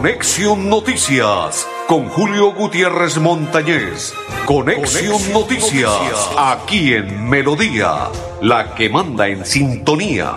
Conexión Noticias con Julio Gutiérrez Montañez. Conexión, Noticias, Noticias, aquí en Melodía, la que manda en sintonía.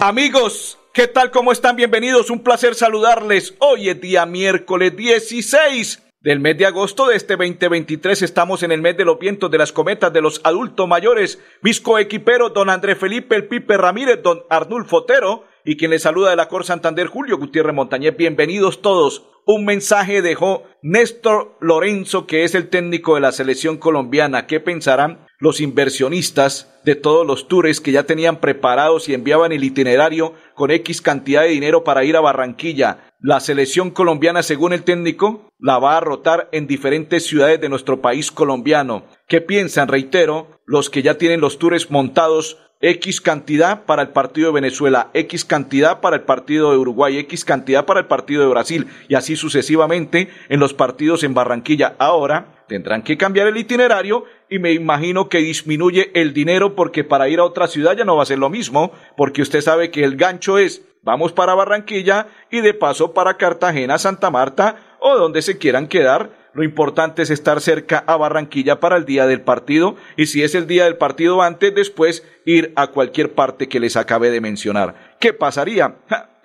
Amigos, ¿qué tal? ¿Cómo están? Bienvenidos. Un placer saludarles. Hoy es día miércoles 16 del mes de agosto de este 2023. Estamos en el mes de los vientos de las cometas de los adultos mayores. Visco Equipero, don André Felipe, el Pipe Ramírez, don Arnulfo Otero y quien les saluda de la Cor Santander, Julio Gutiérrez Montañez. Bienvenidos todos. Un mensaje dejó Néstor Lorenzo, que es el técnico de la selección colombiana. ¿Qué pensarán los inversionistas de todos los tours que ya tenían preparados y enviaban el itinerario con X cantidad de dinero para ir a Barranquilla? La selección colombiana, según el técnico, la va a rotar en diferentes ciudades de nuestro país colombiano. ¿Qué piensan? Reitero, los que ya tienen los tours montados X cantidad para el partido de Venezuela, X cantidad para el partido de Uruguay, X cantidad para el partido de Brasil y así sucesivamente en los partidos en Barranquilla. Ahora tendrán que cambiar el itinerario y me imagino que disminuye el dinero porque para ir a otra ciudad ya no va a ser lo mismo, porque usted sabe que el gancho es vamos para Barranquilla y de paso para Cartagena, Santa Marta o donde se quieran quedar. Lo importante es estar cerca a Barranquilla para el día del partido y si es el día del partido antes, después ir a cualquier parte que les acabe de mencionar. ¿Qué pasaría?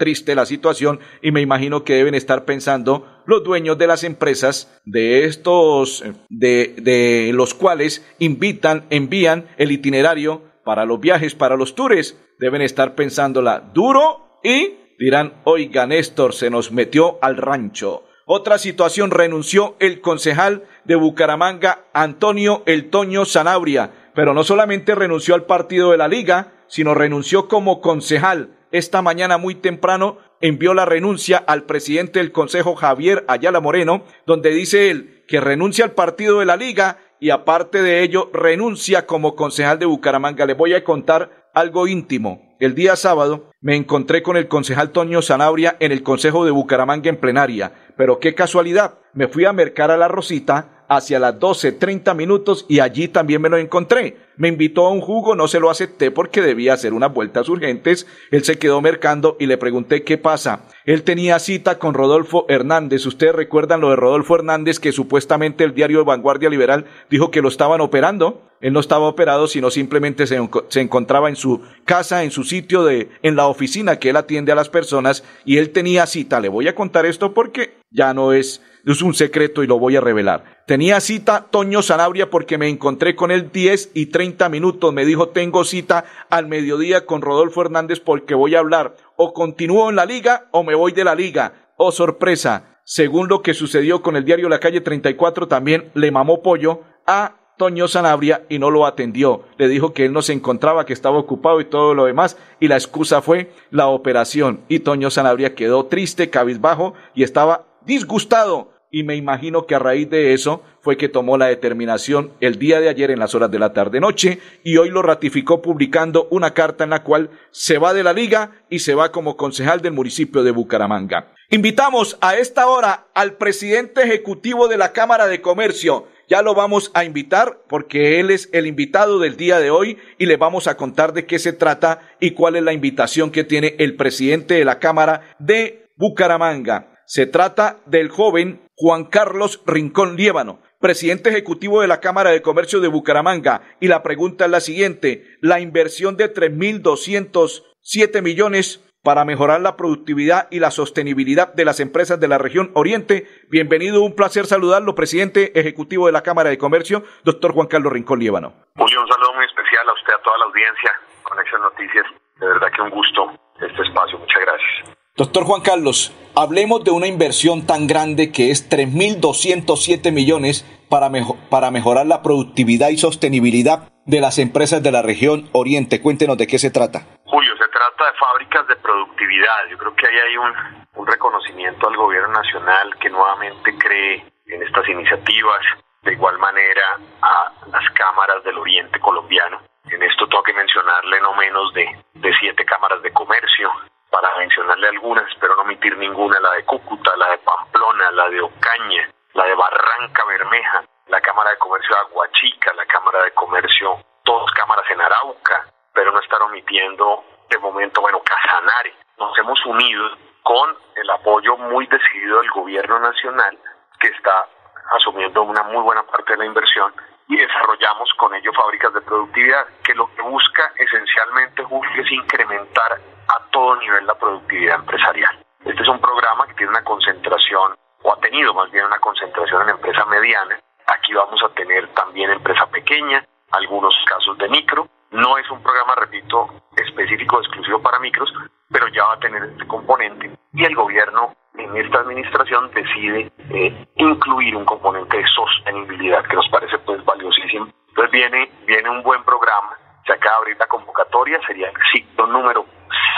triste la situación y me imagino que deben estar pensando los dueños de las empresas de estos, de, de los cuales invitan, envían el itinerario para los viajes, para los tours. Deben estar pensándola duro y dirán, oiga Néstor, se nos metió al rancho. Otra situación, renunció el concejal de Bucaramanga, Antonio El Toño Sanabria, pero no solamente renunció al partido de la liga, sino renunció como concejal. Esta mañana muy temprano envió la renuncia al presidente del Consejo Javier Ayala Moreno, donde dice él que renuncia al partido de la liga y aparte de ello renuncia como concejal de Bucaramanga. Le voy a contar algo íntimo. El día sábado me encontré con el concejal Toño Sanabria en el Consejo de Bucaramanga en plenaria, pero qué casualidad, me fui a mercar a la Rosita hacia las 12.30 minutos y allí también me lo encontré. Me invitó a un jugo, no se lo acepté porque debía hacer unas vueltas urgentes. Él se quedó mercando y le pregunté qué pasa. Él tenía cita con Rodolfo Hernández. Ustedes recuerdan lo de Rodolfo Hernández que supuestamente el diario Vanguardia Liberal dijo que lo estaban operando. Él no estaba operado, sino simplemente se, se, encontraba en su casa, en su sitio de, en la oficina que él atiende a las personas y él tenía cita. Le voy a contar esto porque ya no es es un secreto y lo voy a revelar. Tenía cita Toño Sanabria porque me encontré con él 10 y 30 minutos. Me dijo, tengo cita al mediodía con Rodolfo Hernández porque voy a hablar. O continúo en la liga o me voy de la liga. Oh, sorpresa. Según lo que sucedió con el diario La Calle 34, también le mamó pollo a Toño Sanabria y no lo atendió. Le dijo que él no se encontraba, que estaba ocupado y todo lo demás, y la excusa fue la operación. Y Toño Sanabria quedó triste, cabizbajo y estaba disgustado y me imagino que a raíz de eso fue que tomó la determinación el día de ayer en las horas de la tarde-noche y hoy lo ratificó publicando una carta en la cual se va de la liga y se va como concejal del municipio de Bucaramanga. Invitamos a esta hora al presidente ejecutivo de la Cámara de Comercio. Ya lo vamos a invitar porque él es el invitado del día de hoy y le vamos a contar de qué se trata y cuál es la invitación que tiene el presidente de la Cámara de Bucaramanga. Se trata del joven Juan Carlos Rincón Liébano, presidente ejecutivo de la Cámara de Comercio de Bucaramanga. Y la pregunta es la siguiente, la inversión de 3.207 millones para mejorar la productividad y la sostenibilidad de las empresas de la región Oriente. Bienvenido, un placer saludarlo, presidente ejecutivo de la Cámara de Comercio, doctor Juan Carlos Rincón Líbano. Un saludo muy especial a usted, a toda la audiencia, con Conexión Noticias. De verdad que un gusto este espacio. Muchas gracias. Doctor Juan Carlos, hablemos de una inversión tan grande que es 3.207 millones para, para mejorar la productividad y sostenibilidad de las empresas de la región Oriente. Cuéntenos de qué se trata. Julio, se trata de fábricas de productividad. Yo creo que ahí hay un, reconocimiento al gobierno nacional que nuevamente cree en estas iniciativas. De igual manera a las cámaras del Oriente colombiano. En esto tengo que mencionarle no menos de, de siete cámaras de comercio, para mencionarle algunas, pero no omitir ninguna, la de Cúcuta, la de Pamplona, la de Ocaña, la de Barranca Bermeja, la Cámara de Comercio de Aguachica, la Cámara de Comercio, todas cámaras en Arauca, pero no estar omitiendo de momento, bueno, Casanare. Nos hemos unido con el apoyo muy decidido del gobierno nacional que está asumiendo una muy buena parte de la inversión y desarrollamos con ello fábricas de productividad que lo que busca esencialmente es incrementar a todo nivel la productividad empresarial. Este es un programa que tiene una concentración o ha tenido más bien una concentración en empresa mediana. Aquí vamos a tener también empresa pequeña, algunos casos de micro. No es un programa, repito, específico exclusivo para micros, pero ya va a tener este componente y el gobierno en esta administración decide eh, incluir un componente de sostenibilidad que nos parece pues valiosísimo. Entonces viene, viene un buen programa, se acaba de abrir la convocatoria, sería el ciclo número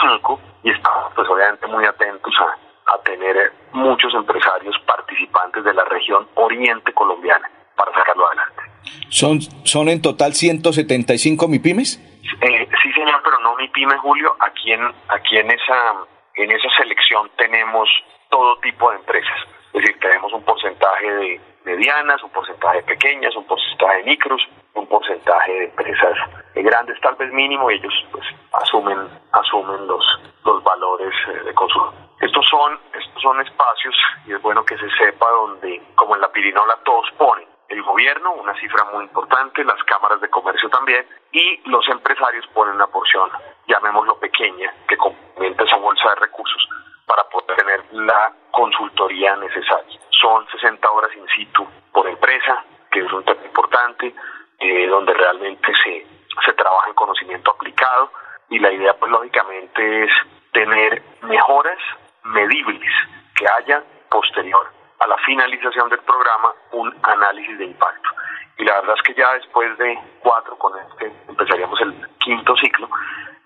5 y estamos pues obviamente muy atentos a, a tener muchos empresarios participantes de la región oriente colombiana para sacarlo adelante. ¿Son, son en total 175 MIPIMES? Eh, sí, señor, pero no MIPIMES, Julio. Aquí en, aquí en esa en esa selección tenemos todo tipo de empresas. Es decir, tenemos un porcentaje de medianas, un porcentaje de pequeñas, un porcentaje de micros, un porcentaje de mínimo, ellos pues asumen asumen los los valores eh, de consumo. Estos son estos son espacios y es bueno que se sepa donde como en la pirinola todos ponen el gobierno, una cifra muy importante, las cámaras de comercio también, y los empresarios ponen una porción, llamémoslo pequeña, que complementa esa bolsa de recursos para poder tener la consultoría necesaria. Son 60 horas in situ por empresa, que es un tema importante, eh, donde realmente se, se trabaja en conocimiento aplicado y la idea pues lógicamente es tener mejoras medibles que haya posterior a la finalización del programa un análisis de impacto. Y la verdad es que ya después de cuatro, con este empezaríamos el quinto ciclo,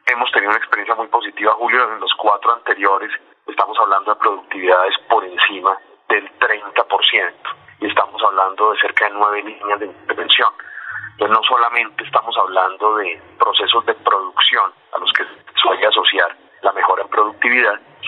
hemos tenido una experiencia muy positiva, Julio, en los cuatro anteriores estamos hablando de productividades por encima del 30% y estamos hablando de cerca de nueve líneas de intervención. Entonces no solamente estamos hablando de procesos de producción a los que se suele asociar la mejora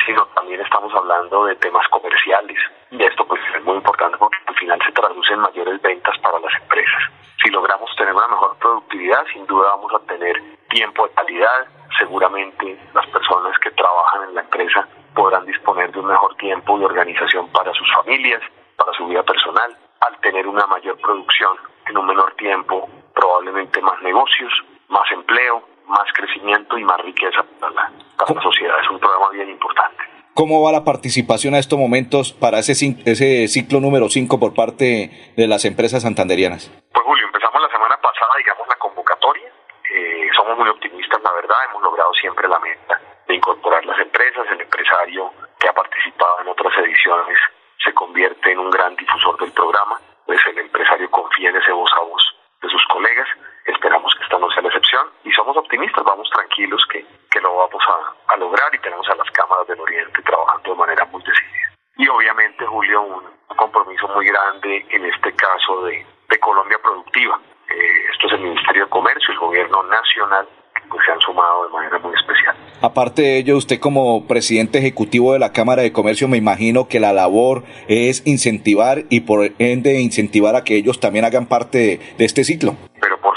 sino también estamos hablando de temas comerciales. Y esto pues es muy importante porque al final se traduce en mayores ventas para las empresas. Si logramos tener una mejor productividad, sin duda vamos a tener tiempo de calidad. Seguramente las personas que trabajan en la empresa podrán disponer de un mejor tiempo de organización para sus familias, para su vida personal. Al tener una mayor producción en un menor tiempo, probablemente más negocios, más empleo, más crecimiento y más riqueza para la, para la sociedad. Es un programa bien importante. ¿Cómo va la participación a estos momentos para ese, ese ciclo número 5 por parte de las empresas santanderianas? Pues Julio, empezamos la semana pasada, digamos, la convocatoria. Eh, somos muy optimistas, la verdad, hemos logrado siempre la meta de incorporar las empresas. El empresario que ha participado en otras ediciones se convierte en un gran difusor del programa, pues el empresario confía en ese voz a voz de sus colegas Esperamos que esta no sea la excepción y somos optimistas, vamos tranquilos que, que lo vamos a, a, lograr y tenemos a las cámaras del Oriente trabajando de manera muy decidida. Y obviamente, Julio, un, compromiso muy grande en este caso de, de Colombia Productiva. Eh, esto es el Ministerio de Comercio, el Gobierno Nacional, que pues, se han sumado de manera muy especial. Aparte de ello, usted como presidente ejecutivo de la Cámara de Comercio, me imagino que la labor es incentivar y por ende incentivar a que ellos también hagan parte de, este ciclo. Pero por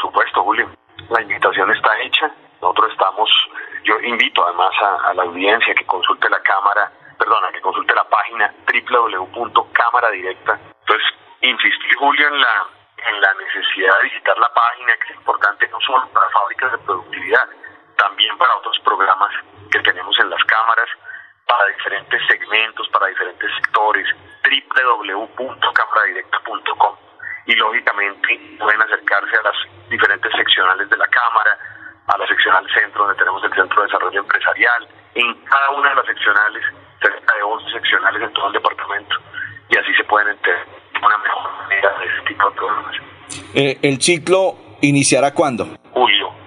la invitación está hecha. Nosotros estamos, yo invito además a, a la audiencia que consulte la cámara, perdona, que consulte la página www.cámara directa. Entonces, insistí, Julio, en la, en la necesidad de visitar la página, que es importante no solo para fábricas de productividad, también para otros programas que tenemos en las cámaras, para diferentes segmentos, para diferentes sectores, www.cámaradirecta.com y lógicamente pueden acercarse a las diferentes seccionales de la Cámara, a la seccional centro donde tenemos el Centro de Desarrollo Empresarial, en cada una de las seccionales, cerca de 11 seccionales en todo el departamento, y así se pueden entender una mejor manera de ese tipo de programas. Eh, ¿El ciclo iniciará cuándo? Julio.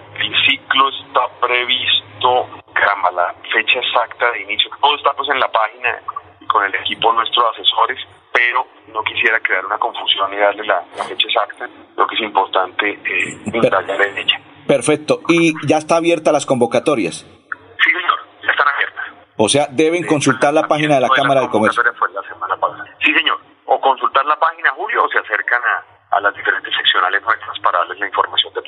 Está previsto, caramba, la fecha exacta de inicio. Todo está pues en la página con el equipo nuestro de asesores pero no quisiera crear una confusión y darle la, fecha exacta. Creo que es importante eh, en ella. Perfecto. ¿Y ya está abierta las convocatorias? Sí, señor, ya están abiertas. O sea, deben consultar la página de la Cámara de Comercio. Fue la semana pasada. Sí, señor. O consultar la página, Julio, o se acercan a, a las diferentes seccionales nuestras para darles la información de.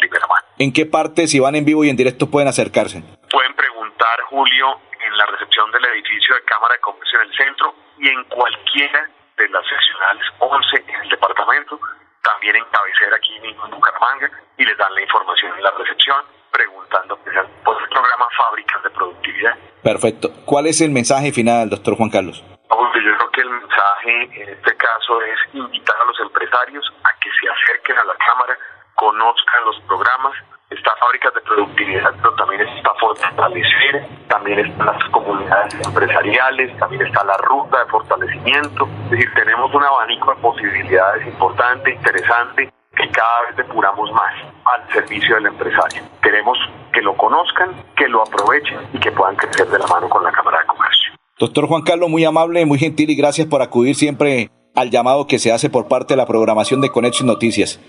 ¿En qué parte, si van en vivo y en directo, pueden acercarse? Pueden preguntar, Julio, en la recepción del edificio de Cámara de Comercio en el centro y en cualquiera de las seccionales 11 en el departamento, también en cabecera aquí mismo en Bucaramanga, y les dan la información en la recepción preguntando por el programa Fábricas de Productividad. Perfecto. ¿Cuál es el mensaje final, doctor Juan Carlos? Yo creo que el mensaje en este caso es invitar a los empresarios a que se acerquen a la Cámara, conozcan los programas, está fábricas de productividad, pero también está fortalecer, también están las comunidades empresariales, también está la ruta de fortalecimiento. Es decir, tenemos un abanico de posibilidades importante, interesante, que cada vez depuramos más al servicio del empresario. Queremos que lo conozcan, que lo aprovechen y que puedan crecer de la mano con la Cámara de Comercio. Doctor Juan Carlos, muy amable, muy gentil y gracias por acudir siempre al llamado que se hace por parte de la programación de Conexión Noticias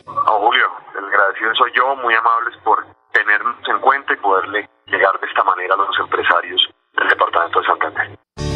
el agradecido soy yo, muy amables por tenernos en cuenta y poderle llegar de esta manera a los empresarios del Departamento de Santander.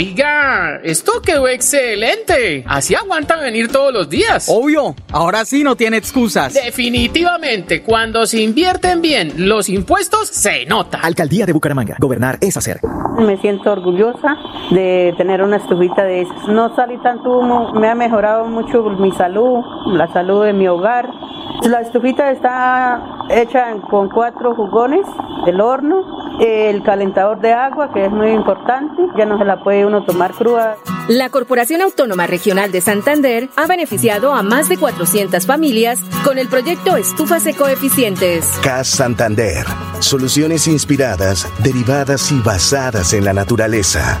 Oiga, esto quedó excelente. Así aguantan venir todos los días. Obvio, ahora sí no tiene excusas. Definitivamente, cuando se invierten bien los impuestos, se nota. Alcaldía de Bucaramanga. Gobernar es hacer. Me siento orgullosa de tener una estufita de esas. No salí tanto humo, me ha mejorado mucho mi salud, la salud de mi hogar. La estufita está hecha con cuatro jugones del horno, el calentador de agua, que es muy importante, ya no se la puede uno tomar cruda. La Corporación Autónoma Regional de Santander ha beneficiado a más de 400 familias con el proyecto Estufas Ecoeficientes. CAS Santander. Soluciones inspiradas, derivadas y basadas en la naturaleza.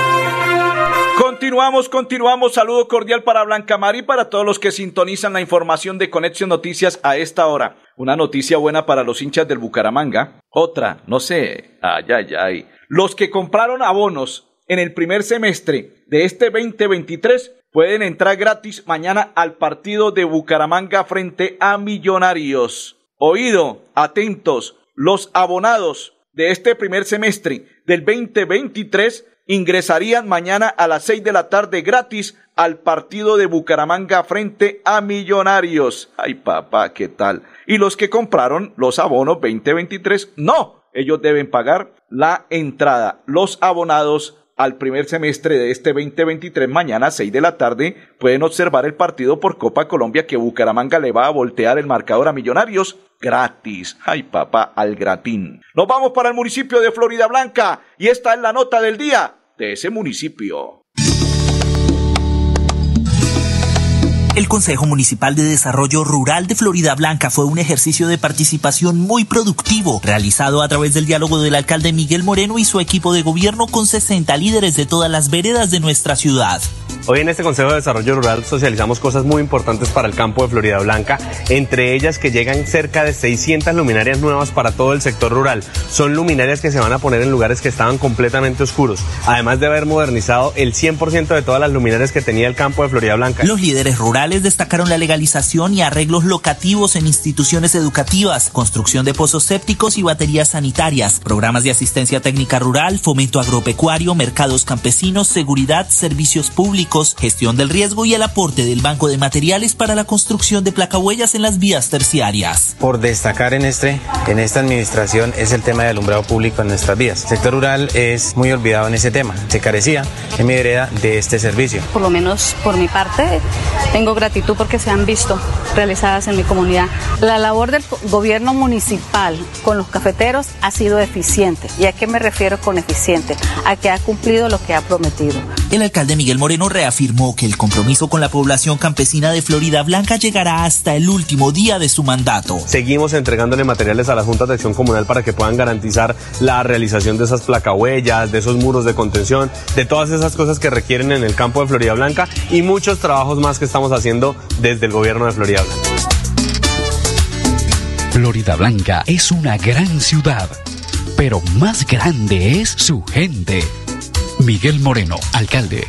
Continuamos, continuamos. Saludo cordial para Blanca Mar y para todos los que sintonizan la información de Conexión Noticias a esta hora. Una noticia buena para los hinchas del Bucaramanga. Otra, no sé. Ay, ay, ay. Los que compraron abonos en el primer semestre de este 2023 pueden entrar gratis mañana al partido de Bucaramanga frente a Millonarios. Oído, atentos. Los abonados de este primer semestre del 2023 ingresarían mañana a las 6 de la tarde gratis al partido de Bucaramanga frente a Millonarios. Ay papá, ¿qué tal? Y los que compraron los abonos 2023, no, ellos deben pagar la entrada. Los abonados al primer semestre de este 2023, mañana a 6 de la tarde, pueden observar el partido por Copa Colombia que Bucaramanga le va a voltear el marcador a Millonarios gratis. Ay, papá, al gratín. Nos vamos para el municipio de Florida Blanca y esta es la nota del día de ese municipio. El Consejo Municipal de Desarrollo Rural de Florida Blanca fue un ejercicio de participación muy productivo, realizado a través del diálogo del alcalde Miguel Moreno y su equipo de gobierno con 60 líderes de todas las veredas de nuestra ciudad. Hoy en este Consejo de Desarrollo Rural socializamos cosas muy importantes para el campo de Florida Blanca, entre ellas que llegan cerca de 600 luminarias nuevas para todo el sector rural. Son luminarias que se van a poner en lugares que estaban completamente oscuros, además de haber modernizado el 100% de todas las luminarias que tenía el campo de Florida Blanca. Los líderes rurales destacaron la legalización y arreglos locativos en instituciones educativas, construcción de pozos sépticos y baterías sanitarias, programas de asistencia técnica rural, fomento agropecuario, mercados campesinos, seguridad, servicios públicos, gestión del riesgo y el aporte del Banco de Materiales para la construcción de placahuellas en las vías terciarias. Por destacar en, este, en esta administración es el tema de alumbrado público en nuestras vías. El sector rural es muy olvidado en ese tema. Se carecía en mi vereda de este servicio. Por lo menos por mi parte, tengo gratitud porque se han visto realizadas en mi comunidad. La labor del gobierno municipal con los cafeteros ha sido eficiente. ¿Y a qué me refiero con eficiente? A que ha cumplido lo que ha prometido. El alcalde Miguel Moreno reafirmó que el compromiso con la población campesina de Florida Blanca llegará hasta el último día de su mandato. Seguimos entregándole materiales a las juntas de acción comunal para que puedan garantizar la realización de esas placahuellas, de esos muros de contención, de todas esas cosas que requieren en el campo de Florida Blanca y muchos trabajos más que estamos haciendo desde el gobierno de Florida Blanca. Florida Blanca es una gran ciudad, pero más grande es su gente. Miguel Moreno, alcalde.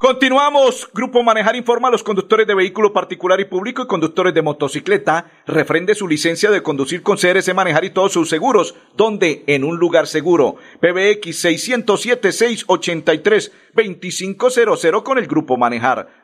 Continuamos. Grupo Manejar informa a los conductores de vehículo particular y público y conductores de motocicleta. Refrende su licencia de conducir con CRC Manejar y todos sus seguros. donde En un lugar seguro. PBX 607-683-2500 con el Grupo Manejar.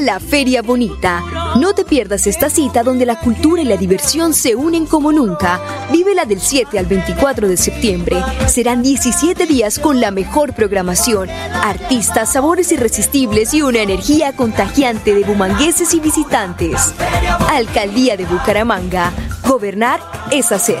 La Feria Bonita. No te pierdas esta cita donde la cultura y la diversión se unen como nunca. Vívela del 7 al 24 de septiembre. Serán 17 días con la mejor programación, artistas, sabores irresistibles y una energía contagiante de bumangueses y visitantes. Alcaldía de Bucaramanga. Gobernar es hacer.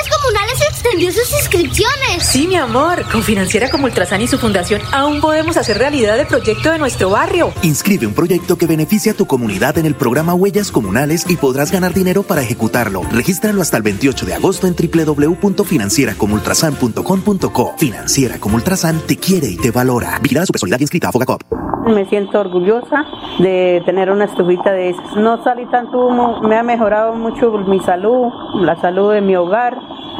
Sus inscripciones. Sí, mi amor. Con Financiera como Ultrasan y su fundación aún podemos hacer realidad el proyecto de nuestro barrio. Inscribe un proyecto que beneficie a tu comunidad en el programa Huellas Comunales y podrás ganar dinero para ejecutarlo. Regístralo hasta el 28 de agosto en www.financieracomultrasan.com.co. Financiera como Ultrasan te quiere y te valora. Vigilada su personalidad inscrita a Fogacop. Me siento orgullosa de tener una estufita de esas. No salí tanto humo, me ha mejorado mucho mi salud, la salud de mi hogar.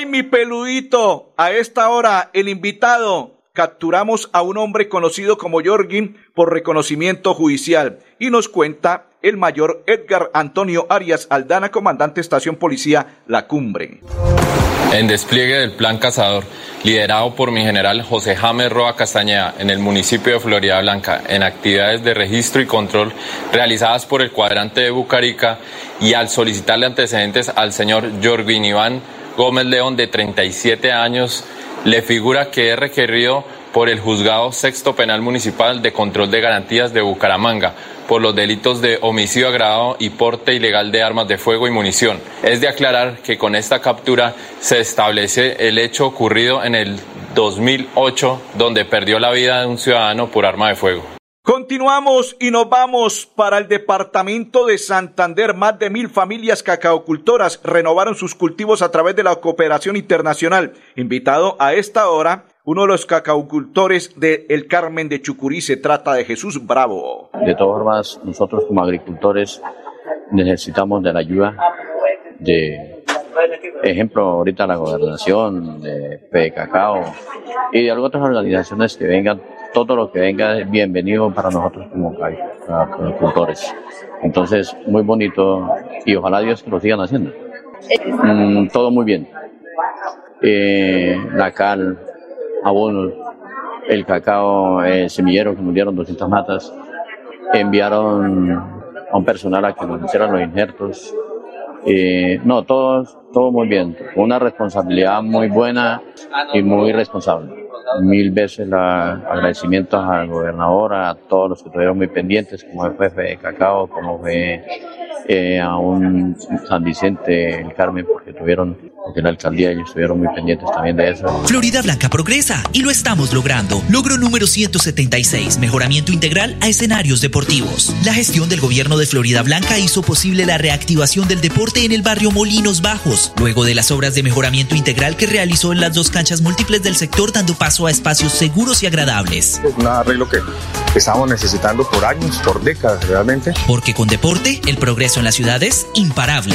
¡Ay, mi peludito! A esta hora, el invitado. Capturamos a un hombre conocido como Jorgin por reconocimiento judicial y nos cuenta el mayor Edgar Antonio Arias Aldana, comandante estación policía La Cumbre. En despliegue del Plan Cazador, liderado por mi general José James Roa Castañeda en el municipio de Florida Blanca, en actividades de registro y control realizadas por el cuadrante de Bucarica y al solicitarle antecedentes al señor Jorgin Iván Gómez León, de 37 años, le figura que es requerido por el Juzgado Sexto Penal Municipal de Control de Garantías de Bucaramanga por los delitos de homicidio agravado y porte ilegal de armas de fuego y munición. Es de aclarar que con esta captura se establece el hecho ocurrido en el 2008, donde perdió la vida de un ciudadano por arma de fuego. Continuamos y nos vamos para el departamento de Santander. Más de mil familias cacaocultoras renovaron sus cultivos a través de la cooperación internacional. Invitado a esta hora, uno de los cacaocultores de El Carmen de Chucurí se trata de Jesús Bravo. De todas formas, nosotros como agricultores necesitamos de la ayuda de, ejemplo, ahorita la gobernación, de P Cacao y de algunas otras organizaciones que vengan todo lo que venga es bienvenido para nosotros como agricultores. Entonces, muy bonito y ojalá Dios que lo sigan haciendo. Mm, todo muy bien. Eh, la cal, abonos, el cacao el semillero que nos dieron 200 matas, enviaron a un personal a que nos hicieran los injertos. Eh, no, todo, todo muy bien. Una responsabilidad muy buena y muy responsable mil veces el agradecimiento al gobernador, a todos los que estuvieron muy pendientes, como el jefe de Cacao, como fue eh, a un San Vicente, el Carmen, porque tuvieron, porque la alcaldía ellos estuvieron muy pendientes también de eso. Florida Blanca progresa y lo estamos logrando. Logro número 176, mejoramiento integral a escenarios deportivos. La gestión del gobierno de Florida Blanca hizo posible la reactivación del deporte en el barrio Molinos Bajos, luego de las obras de mejoramiento integral que realizó en las dos canchas múltiples del sector, dando paso a espacios seguros y agradables. Es un arreglo que estamos necesitando por años, por décadas realmente. Porque con deporte, el progreso en las ciudades imparable.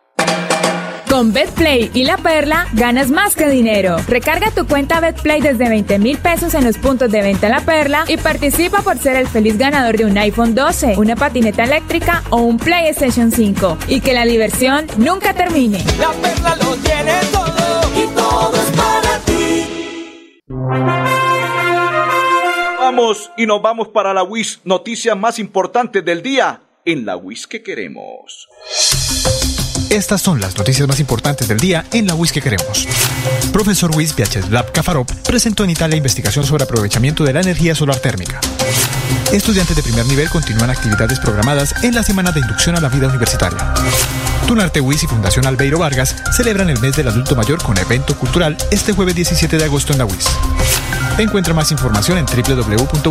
con BetPlay y La Perla ganas más que dinero. Recarga tu cuenta BetPlay desde 20 mil pesos en los puntos de venta La Perla y participa por ser el feliz ganador de un iPhone 12, una patineta eléctrica o un PlayStation 5. Y que la diversión nunca termine. La Perla lo tiene todo y todo es para ti. Vamos y nos vamos para la WIS, noticias más importantes del día en la WIS que queremos. Estas son las noticias más importantes del día en la WIS que queremos. Profesor Luis Vyacheslav Kafarov presentó en Italia investigación sobre aprovechamiento de la energía solar térmica. Estudiantes de primer nivel continúan actividades programadas en la semana de inducción a la vida universitaria. Tunarte WIS y Fundación Albeiro Vargas celebran el mes del adulto mayor con evento cultural este jueves 17 de agosto en la WIS. Encuentra más información en www.wis.edu.co.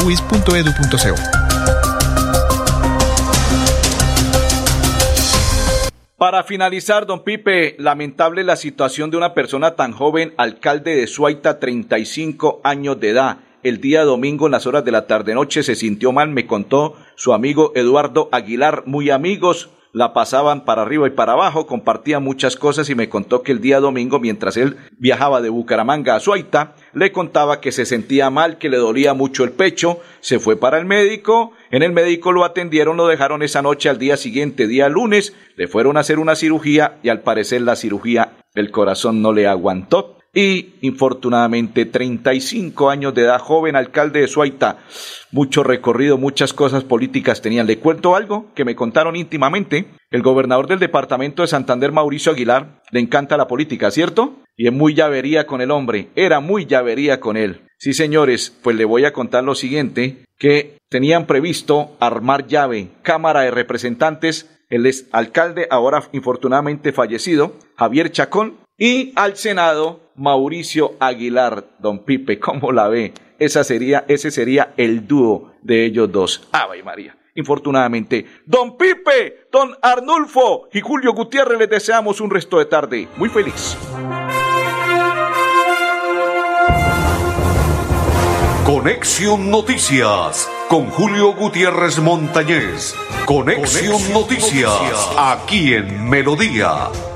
Para finalizar, don Pipe, lamentable la situación de una persona tan joven, alcalde de Suaita, 35 años de edad. el día domingo en las horas de la tarde-noche se sintió mal, me contó su amigo Eduardo Aguilar, muy amigos, la pasaban para arriba y para abajo, compartía muchas cosas y me contó que el día domingo, mientras él viajaba de Bucaramanga a Suaita, le contaba que se sentía mal, que le dolía mucho el pecho, se fue para el médico, en el médico lo atendieron, lo dejaron esa noche al día siguiente, día lunes, le fueron a hacer una cirugía y al parecer la cirugía el corazón no le aguantó y infortunadamente 35 años de edad, joven alcalde de Suaita, mucho recorrido, muchas cosas políticas tenían. Le cuento algo que me contaron íntimamente. El gobernador del departamento de Santander, Mauricio Aguilar, le encanta la política, ¿cierto? Y es muy llavería con el hombre, era muy llavería con él. Sí, señores, pues le voy a contar lo siguiente, que tenían previsto armar llave, Cámara de Representantes, el alcalde, ahora infortunadamente fallecido, Javier Chacón, y al Senado, Mauricio Aguilar, don Pipe, ¿cómo la ve? Esa sería, ese sería el dúo de ellos dos. Ave María. Infortunadamente, don Pipe, don Arnulfo y Julio Gutiérrez les deseamos un resto de tarde muy feliz. Conexión Noticias con Julio Gutiérrez Montañez. Conexión, Noticias, aquí en Melodía,